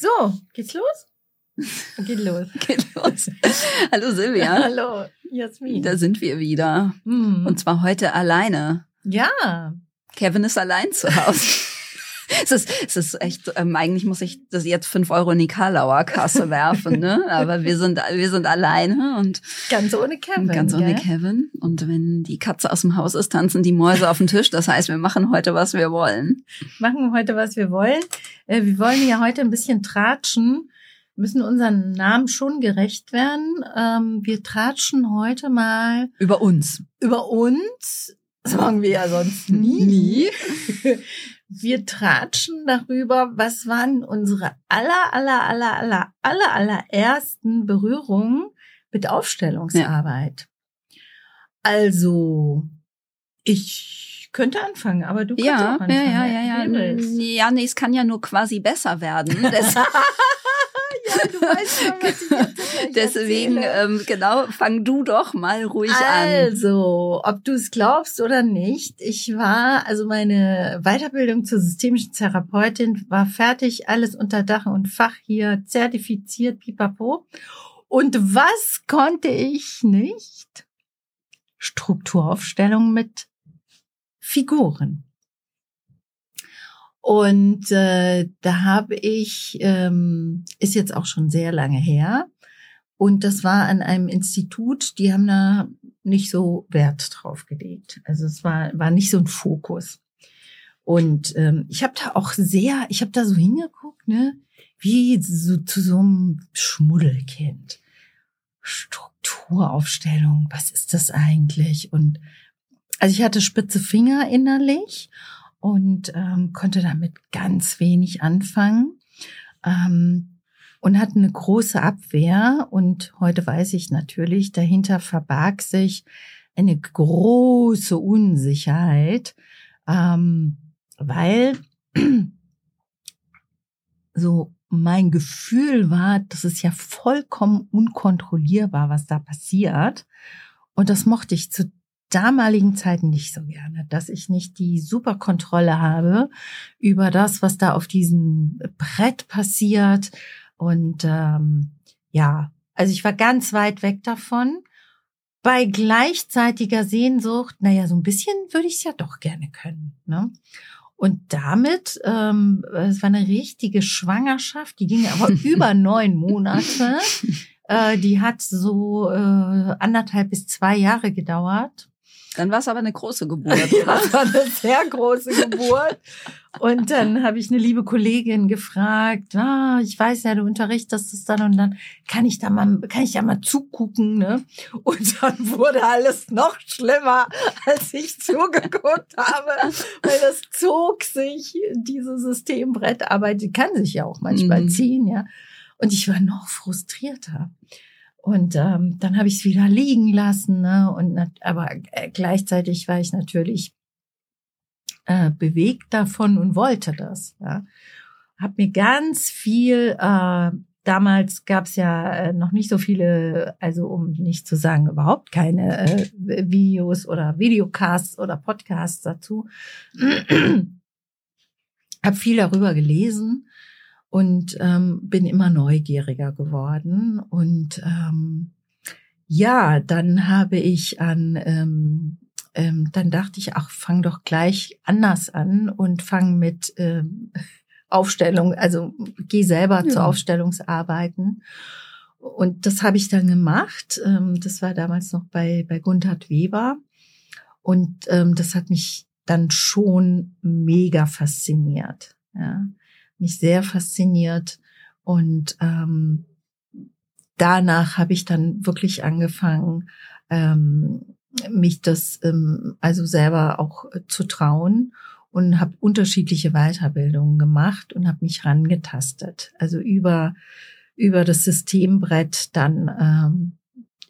So, geht's los? Geht los. Geht los. Hallo Silvia. Hallo, Jasmin. Da sind wir wieder. Hm. Und zwar heute alleine. ja, Kevin ist allein zu Hause. Es ist, es ist echt, ähm, eigentlich muss ich das jetzt fünf Euro in die Karlauer Kasse werfen, ne? Aber wir sind, wir sind alleine und ganz ohne Kevin. ganz ohne gell? Kevin. Und wenn die Katze aus dem Haus ist, tanzen die Mäuse auf den Tisch. Das heißt, wir machen heute, was wir wollen. Machen wir heute, was wir wollen. Äh, wir wollen ja heute ein bisschen tratschen, müssen unseren Namen schon gerecht werden. Ähm, wir tratschen heute mal Über uns. über uns. Das machen wir ja sonst nie. Nie. Wir tratschen darüber, was waren unsere aller, aller, aller, aller, aller, allerersten Berührungen mit Aufstellungsarbeit. Also, ich könnte anfangen, aber du kannst Ja, auch anfangen. ja, ja, ja, ja. Ja, nee, es kann ja nur quasi besser werden. Des- Ja, du weißt schon, was ich jetzt gleich Deswegen, ähm, genau, fang du doch mal ruhig an. Also, ob du es glaubst oder nicht, ich war, also meine Weiterbildung zur systemischen Therapeutin war fertig, alles unter Dach und Fach hier, zertifiziert, pipapo. Und was konnte ich nicht? Strukturaufstellung mit Figuren. Und äh, da habe ich, ähm, ist jetzt auch schon sehr lange her, und das war an einem Institut, die haben da nicht so Wert drauf gelegt. Also es war, war nicht so ein Fokus. Und ähm, ich habe da auch sehr, ich habe da so hingeguckt, ne, wie so zu so einem Schmuddelkind. Strukturaufstellung, was ist das eigentlich? Und also ich hatte spitze Finger innerlich und ähm, konnte damit ganz wenig anfangen. Ähm, und hatte eine große Abwehr. Und heute weiß ich natürlich, dahinter verbarg sich eine große Unsicherheit, ähm, weil so mein Gefühl war, das ist ja vollkommen unkontrollierbar, was da passiert. Und das mochte ich zu damaligen Zeiten nicht so gerne, dass ich nicht die Superkontrolle habe über das, was da auf diesem Brett passiert. Und ähm, ja, also ich war ganz weit weg davon. Bei gleichzeitiger Sehnsucht, naja, so ein bisschen würde ich es ja doch gerne können. Ne? Und damit, ähm, es war eine richtige Schwangerschaft, die ging aber über neun Monate. Äh, die hat so äh, anderthalb bis zwei Jahre gedauert. Dann war es aber eine große Geburt. Ja, das war eine sehr große Geburt. Und dann habe ich eine liebe Kollegin gefragt, ah, ich weiß ja, du unterrichtest es dann und dann kann ich da mal, kann ich da mal zugucken, ne? Und dann wurde alles noch schlimmer, als ich zugeguckt habe, weil das zog sich, diese Systembrettarbeit, die kann sich ja auch manchmal Mhm. ziehen, ja. Und ich war noch frustrierter. Und ähm, dann habe ich es wieder liegen lassen, ne? Und aber äh, gleichzeitig war ich natürlich äh, bewegt davon und wollte das. Ja. Hab mir ganz viel. Äh, damals gab es ja äh, noch nicht so viele, also um nicht zu sagen überhaupt keine äh, Videos oder Videocasts oder Podcasts dazu. Hab viel darüber gelesen und ähm, bin immer neugieriger geworden. Und ähm, ja, dann habe ich an, ähm, ähm, dann dachte ich, ach, fang doch gleich anders an und fang mit ähm, Aufstellung, also geh selber Ja. zu Aufstellungsarbeiten. Und das habe ich dann gemacht. Ähm, das war damals noch bei, bei Gunther Weber. Und ähm, das hat mich dann schon mega fasziniert. Ja mich sehr fasziniert. Und ähm, danach habe ich dann wirklich angefangen, ähm, mich das ähm, also selber auch äh, zu trauen und habe unterschiedliche Weiterbildungen gemacht und habe mich rangetastet, also über über das Systembrett dann ähm,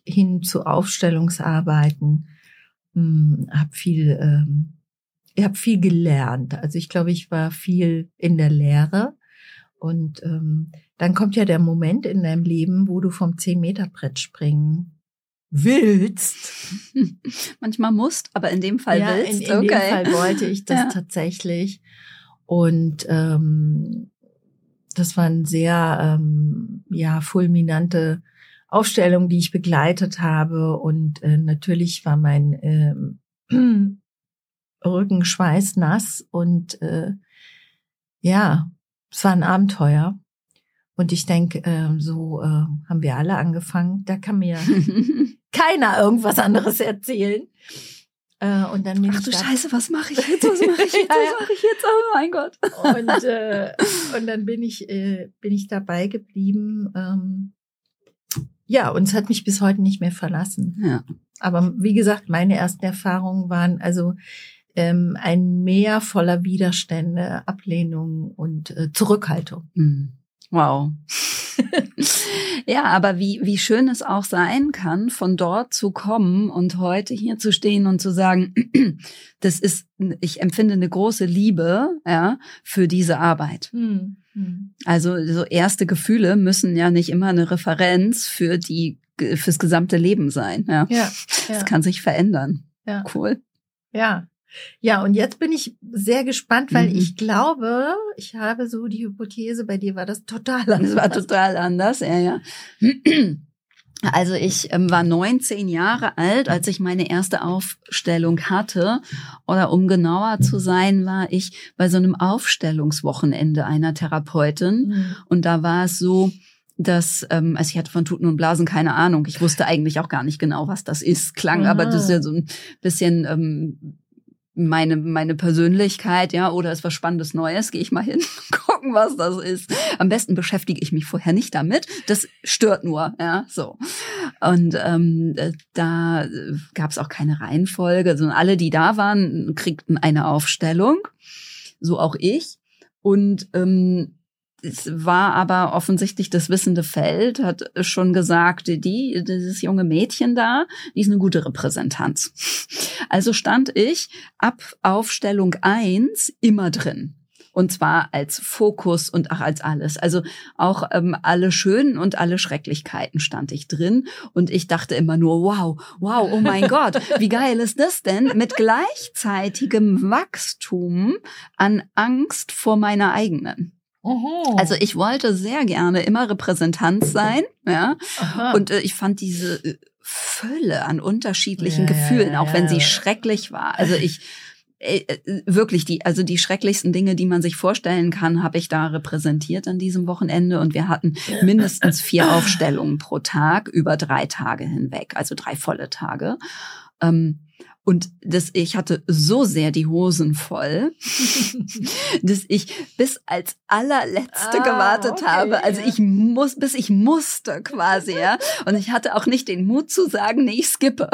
hin zu Aufstellungsarbeiten, hm, habe viel ähm, ich habe viel gelernt. Also ich glaube, ich war viel in der Lehre. Und ähm, dann kommt ja der Moment in deinem Leben, wo du vom 10-Meter-Brett springen willst. Manchmal musst, aber in dem Fall ja, willst. in, in okay. dem Fall wollte ich das Ja. tatsächlich. Und ähm, das waren sehr ähm, ja fulminante Aufstellungen, die ich begleitet habe und äh, natürlich war mein ähm, Rücken schweißnass und äh, ja, es war ein Abenteuer. Und ich denke, äh, so äh, haben wir alle angefangen. Da kann mir keiner irgendwas anderes erzählen. Äh, und dann bin Ach ich du da- Scheiße, was mache ich jetzt? Was mache ich jetzt? Was mache ich jetzt? Oh mein Gott. und, äh, und dann bin ich, äh, bin ich dabei geblieben. Ähm, ja, und es hat mich bis heute nicht mehr verlassen. Ja. Aber wie gesagt, meine ersten Erfahrungen waren also ähm, ein Meer voller Widerstände, Ablehnung und äh, Zurückhaltung. Hm. Wow. ja, aber wie, wie schön es auch sein kann, von dort zu kommen und heute hier zu stehen und zu sagen, das ist, ich empfinde eine große Liebe, ja, für diese Arbeit. Hm. Hm. Also so erste Gefühle müssen ja nicht immer eine Referenz für die, fürs gesamte Leben sein, ja. Ja, ja, Das kann sich verändern. ja, Cool. ja. Ja, und jetzt bin ich sehr gespannt, weil Mhm. ich glaube, ich habe so die Hypothese, bei dir war das total Das war anders. total anders, ja, ja. Also ich ähm, war 19 Jahre alt, als ich meine erste Aufstellung hatte. Oder um genauer zu sein, war ich bei so einem Aufstellungswochenende einer Therapeutin. Hm. Und da war es so, dass, ähm, also ich hatte von Tuten und Blasen keine Ahnung. Ich wusste eigentlich auch gar nicht genau, was das ist. Klang aber das ist ja so ein bisschen ähm, meine meine Persönlichkeit, ja, oder ist was Spannendes Neues, gehe ich mal hin, gucken, was das ist. Am besten beschäftige ich mich vorher nicht damit. Das stört nur, ja, so. Und ähm, äh, da gab es auch keine Reihenfolge, sondern alle, die da waren, kriegten eine Aufstellung, so auch ich. Und ähm, es war aber offensichtlich das wissende Feld, hat schon gesagt, die, dieses junge Mädchen da, die ist eine gute Repräsentanz. Also stand ich ab Aufstellung eins immer drin. Und zwar als Fokus und auch als alles. Also auch ähm, alle schönen und alle Schrecklichkeiten stand ich drin. Und ich dachte immer nur, wow, wow, oh mein Gott, wie geil ist das denn? Mit gleichzeitigem Wachstum an Angst vor meiner eigenen. Oho. Also ich wollte sehr gerne immer Repräsentanz sein, ja. Aha. Und äh, ich fand diese äh, Fülle an unterschiedlichen Ja, ja, Gefühlen, auch wenn ja. sie schrecklich war. Also ich äh, äh, wirklich die, also die schrecklichsten Dinge, die man sich vorstellen kann, habe ich da repräsentiert an diesem Wochenende. Und wir hatten mindestens vier Aufstellungen pro Tag über drei Tage hinweg, also drei volle Tage. Ähm, und das, ich hatte so sehr die Hosen voll, dass ich bis als allerletzte Ah, gewartet okay, habe. Also ich muss, bis ich musste quasi, ja. Und ich hatte auch nicht den Mut zu sagen, nee, ich skippe.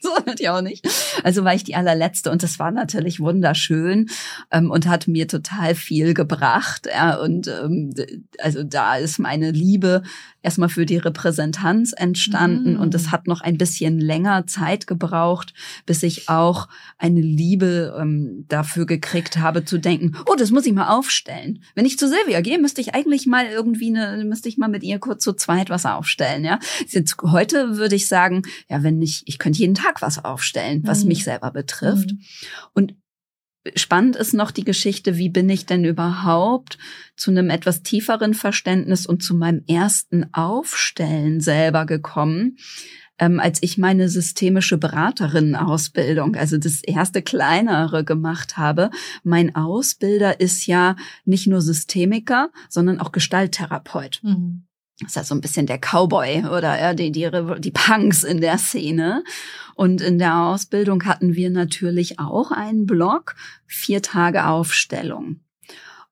So ich auch nicht. Also war ich die allerletzte und das war natürlich wunderschön ähm, und hat mir total viel gebracht. Ja, und ähm, also da ist meine Liebe erstmal für die Repräsentanz entstanden Mm. und es hat noch ein bisschen länger Zeit gebraucht, bis ich auch eine Liebe ähm, dafür gekriegt habe zu denken, oh, das muss ich mal aufstellen. Wenn ich zu Silvia gehe, müsste ich eigentlich mal irgendwie eine, müsste ich mal mit ihr kurz zu zweit was aufstellen, ja. Jetzt, heute würde ich sagen, ja, wenn ich, ich könnte jeden Tag was aufstellen, was Mhm. mich selber betrifft. Mhm. Und spannend ist noch die Geschichte, wie bin ich denn überhaupt zu einem etwas tieferen Verständnis und zu meinem ersten Aufstellen selber gekommen, ähm, als ich meine systemische Beraterin-Ausbildung, also das erste kleinere gemacht habe. Mein Ausbilder ist ja nicht nur Systemiker, sondern auch Gestalttherapeut. Mhm. Das ist ja so ein bisschen der Cowboy oder ja, die, die, die Punks in der Szene. Und in der Ausbildung hatten wir natürlich auch einen Blog, vier Tage Aufstellung.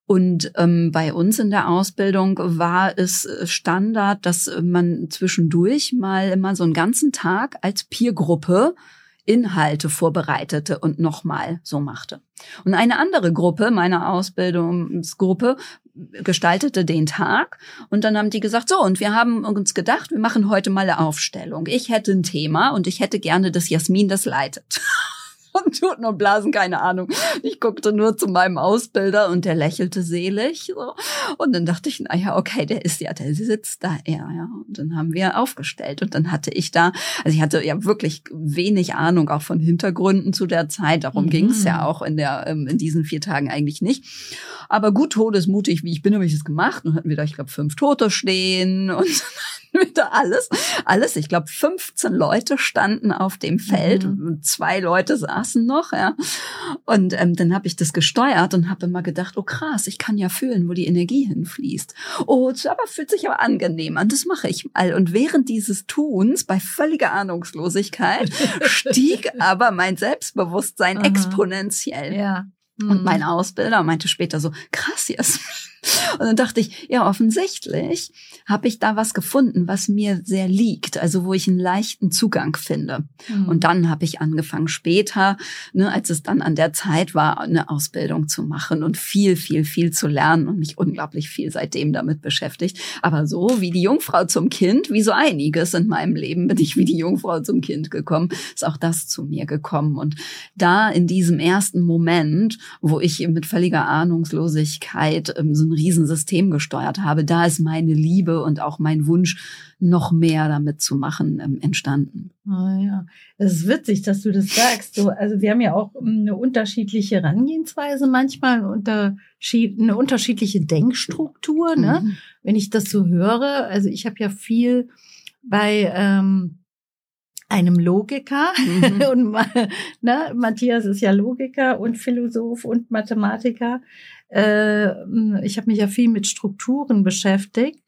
Und ähm, bei uns in der Ausbildung war es äh, Standard, dass man zwischendurch mal immer so einen ganzen Tag als Peergruppe Inhalte vorbereitete und nochmal so machte. Und eine andere Gruppe, meine Ausbildungsgruppe, gestaltete den Tag und dann haben die gesagt, so, und wir haben uns gedacht, wir machen heute mal eine Aufstellung. Ich hätte ein Thema und ich hätte gerne, dass Jasmin das leitet. von Tuten und Blasen, keine Ahnung. Ich guckte nur zu meinem Ausbilder und der lächelte selig. So. Und dann dachte ich, naja, okay, der ist ja, der sitzt da eher. Ja. Und dann haben wir aufgestellt. Und dann hatte ich da, also ich hatte ja wirklich wenig Ahnung auch von Hintergründen zu der Zeit. Darum mhm. ging es ja auch in, der, ähm, in diesen vier Tagen eigentlich nicht. Aber gut todesmutig, wie ich bin, habe ich es gemacht. Und hatten wir da, ich glaube, fünf Tote stehen und wieder alles. Alles, ich glaube, 15 Leute standen auf dem Feld mhm. und zwei Leute saßen noch, ja. Und ähm, dann habe ich das gesteuert und habe immer gedacht, oh krass, ich kann ja fühlen, wo die Energie hinfließt. Oh, aber fühlt sich aber angenehm an, das mache ich mal. Und während dieses Tuns, bei völliger Ahnungslosigkeit, stieg aber mein Selbstbewusstsein Aha. exponentiell. Ja. Und mein mhm. Ausbilder meinte später so, krass, Jasmin, und dann dachte ich, ja, offensichtlich habe ich da was gefunden, was mir sehr liegt, also wo ich einen leichten Zugang finde. Mhm. Und dann habe ich angefangen später, ne, als es dann an der Zeit war, eine Ausbildung zu machen und viel, viel, viel zu lernen und mich unglaublich viel seitdem damit beschäftigt. Aber so wie die Jungfrau zum Kind, wie so einiges in meinem Leben bin ich wie die Jungfrau zum Kind gekommen, ist auch das zu mir gekommen. Und da in diesem ersten Moment, wo ich mit völliger Ahnungslosigkeit ähm, so ein Riesensystem gesteuert habe, da ist meine Liebe und auch mein Wunsch, noch mehr damit zu machen, ähm, entstanden. Ah, ja, es ist witzig, dass du das sagst. So, also wir haben ja auch ähm, eine unterschiedliche Herangehensweise manchmal, eine, Unterschied, eine unterschiedliche Denkstruktur. Ne? Mhm. Wenn ich das so höre, also ich habe ja viel bei ähm, einem Logiker mhm. und ne, Matthias ist ja Logiker und Philosoph und Mathematiker. Äh, ich habe mich ja viel mit Strukturen beschäftigt.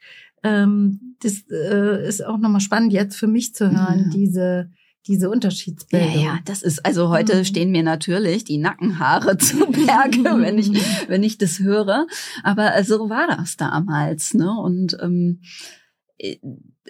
Ähm, das äh, ist auch nochmal spannend jetzt für mich zu hören, ja. diese diese Unterschiedsbilder. Ja, ja, das ist also heute mhm. stehen mir natürlich die Nackenhaare zu Berge, wenn ich wenn ich das höre. Aber so war das damals, ne? Und ähm,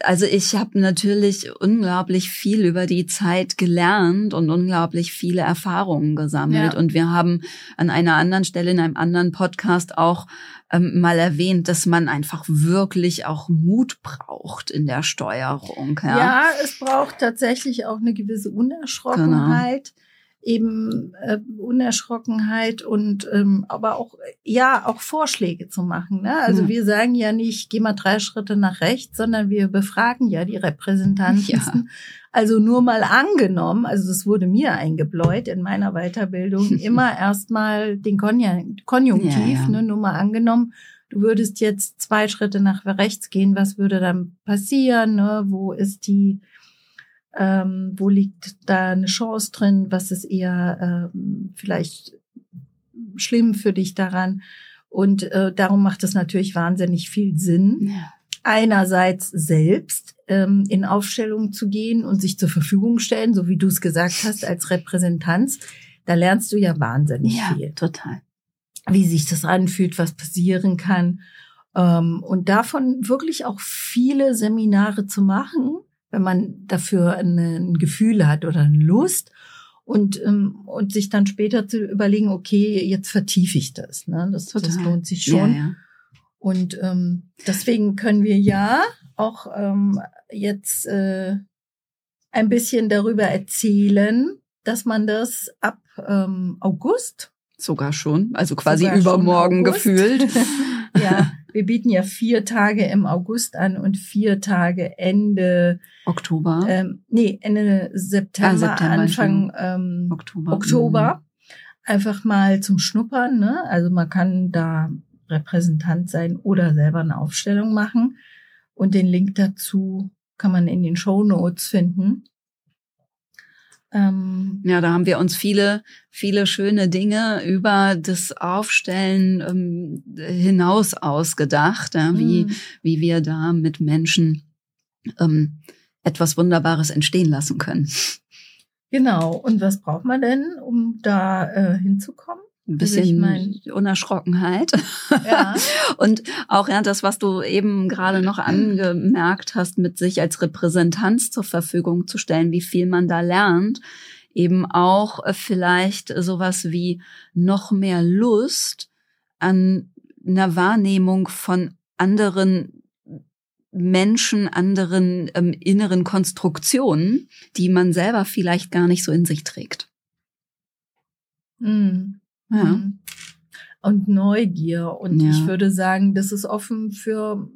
also ich habe natürlich unglaublich viel über die Zeit gelernt und unglaublich viele Erfahrungen gesammelt. Ja. Und wir haben an einer anderen Stelle in einem anderen Podcast auch ähm, mal erwähnt, dass man einfach wirklich auch Mut braucht in der Steuerung. Ja, ja es braucht tatsächlich auch eine gewisse Unerschrockenheit. Genau eben äh, Unerschrockenheit und ähm, aber auch ja auch Vorschläge zu machen. Ne? Also ja. wir sagen ja nicht, geh mal drei Schritte nach rechts, sondern wir befragen ja die Repräsentanten. Ja. Also nur mal angenommen, also das wurde mir eingebläut in meiner Weiterbildung, immer erstmal den Konjunktiv, ja, Ne, nur mal angenommen, du würdest jetzt zwei Schritte nach rechts gehen, was würde dann passieren? Ne? Wo ist die ähm, wo liegt da eine Chance drin? Was ist eher ähm, vielleicht schlimm für dich daran? Und äh, darum macht es natürlich wahnsinnig viel Sinn, ja. einerseits selbst ähm, in Aufstellung zu gehen und sich zur Verfügung stellen, so wie du es gesagt hast, als Repräsentanz. Da lernst du ja wahnsinnig ja, viel. Total. Wie sich das anfühlt, was passieren kann. Ähm, und davon wirklich auch viele Seminare zu machen, wenn man dafür ein Gefühl hat oder eine Lust und ähm, und sich dann später zu überlegen, okay, jetzt vertiefe ich das. Ne? Das, das lohnt sich schon. Ja, ja. Und ähm, deswegen können wir ja auch ähm, jetzt äh, ein bisschen darüber erzählen, dass man das ab ähm, August sogar schon, also quasi übermorgen gefühlt. ja, wir bieten ja vier Tage im August an und vier Tage Ende Oktober. Ähm, nee, Ende September, ah, September Anfang ähm, Oktober. Oktober. Mhm. Einfach mal zum Schnuppern. Ne? Also man kann da Repräsentant sein oder selber eine Aufstellung machen. Und den Link dazu kann man in den Show Notes finden. Ähm, ja, da haben wir uns viele, viele schöne Dinge über das Aufstellen ähm, hinaus ausgedacht, ja, wie, mhm. wie wir da mit Menschen ähm, etwas Wunderbares entstehen lassen können. Genau. Und was braucht man denn, um da äh, hinzukommen? Ein bisschen ich mein, Unerschrockenheit. Ja. und auch ja, das, was du eben gerade noch angemerkt hast, mit sich als Repräsentanz zur Verfügung zu stellen, wie viel man da lernt, eben auch äh, vielleicht sowas wie noch mehr Lust an einer Wahrnehmung von anderen Menschen, anderen ähm, inneren Konstruktionen, die man selber vielleicht gar nicht so in sich trägt. Mhm. Ja. Mhm. Und Neugier. Und Ja. ich würde sagen, das ist offen für,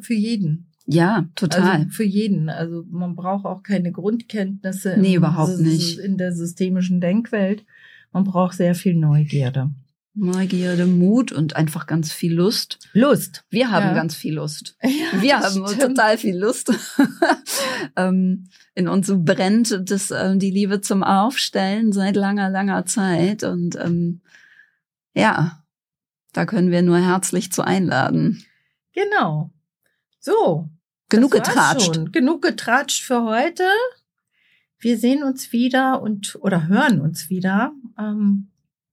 für jeden. Ja, total. Also für jeden. Also man braucht auch keine Grundkenntnisse Nee, überhaupt nicht. in der systemischen Denkwelt. Man braucht sehr viel Neugierde. Neugierde, Mut und einfach ganz viel Lust. Lust. Wir haben Ja. ganz viel Lust. Ja, Wir haben stimmt. total viel Lust. ähm, in uns brennt das, ähm, die Liebe zum Aufstellen seit langer, langer Zeit. Und ähm, ja, da können wir nur herzlich zu einladen. Genau. So. Genug getratscht. Schon. Genug getratscht für heute. Wir sehen uns wieder und oder hören uns wieder ähm,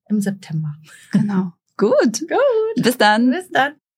im September. Genau. Gut. Gut. Bis dann. Bis dann.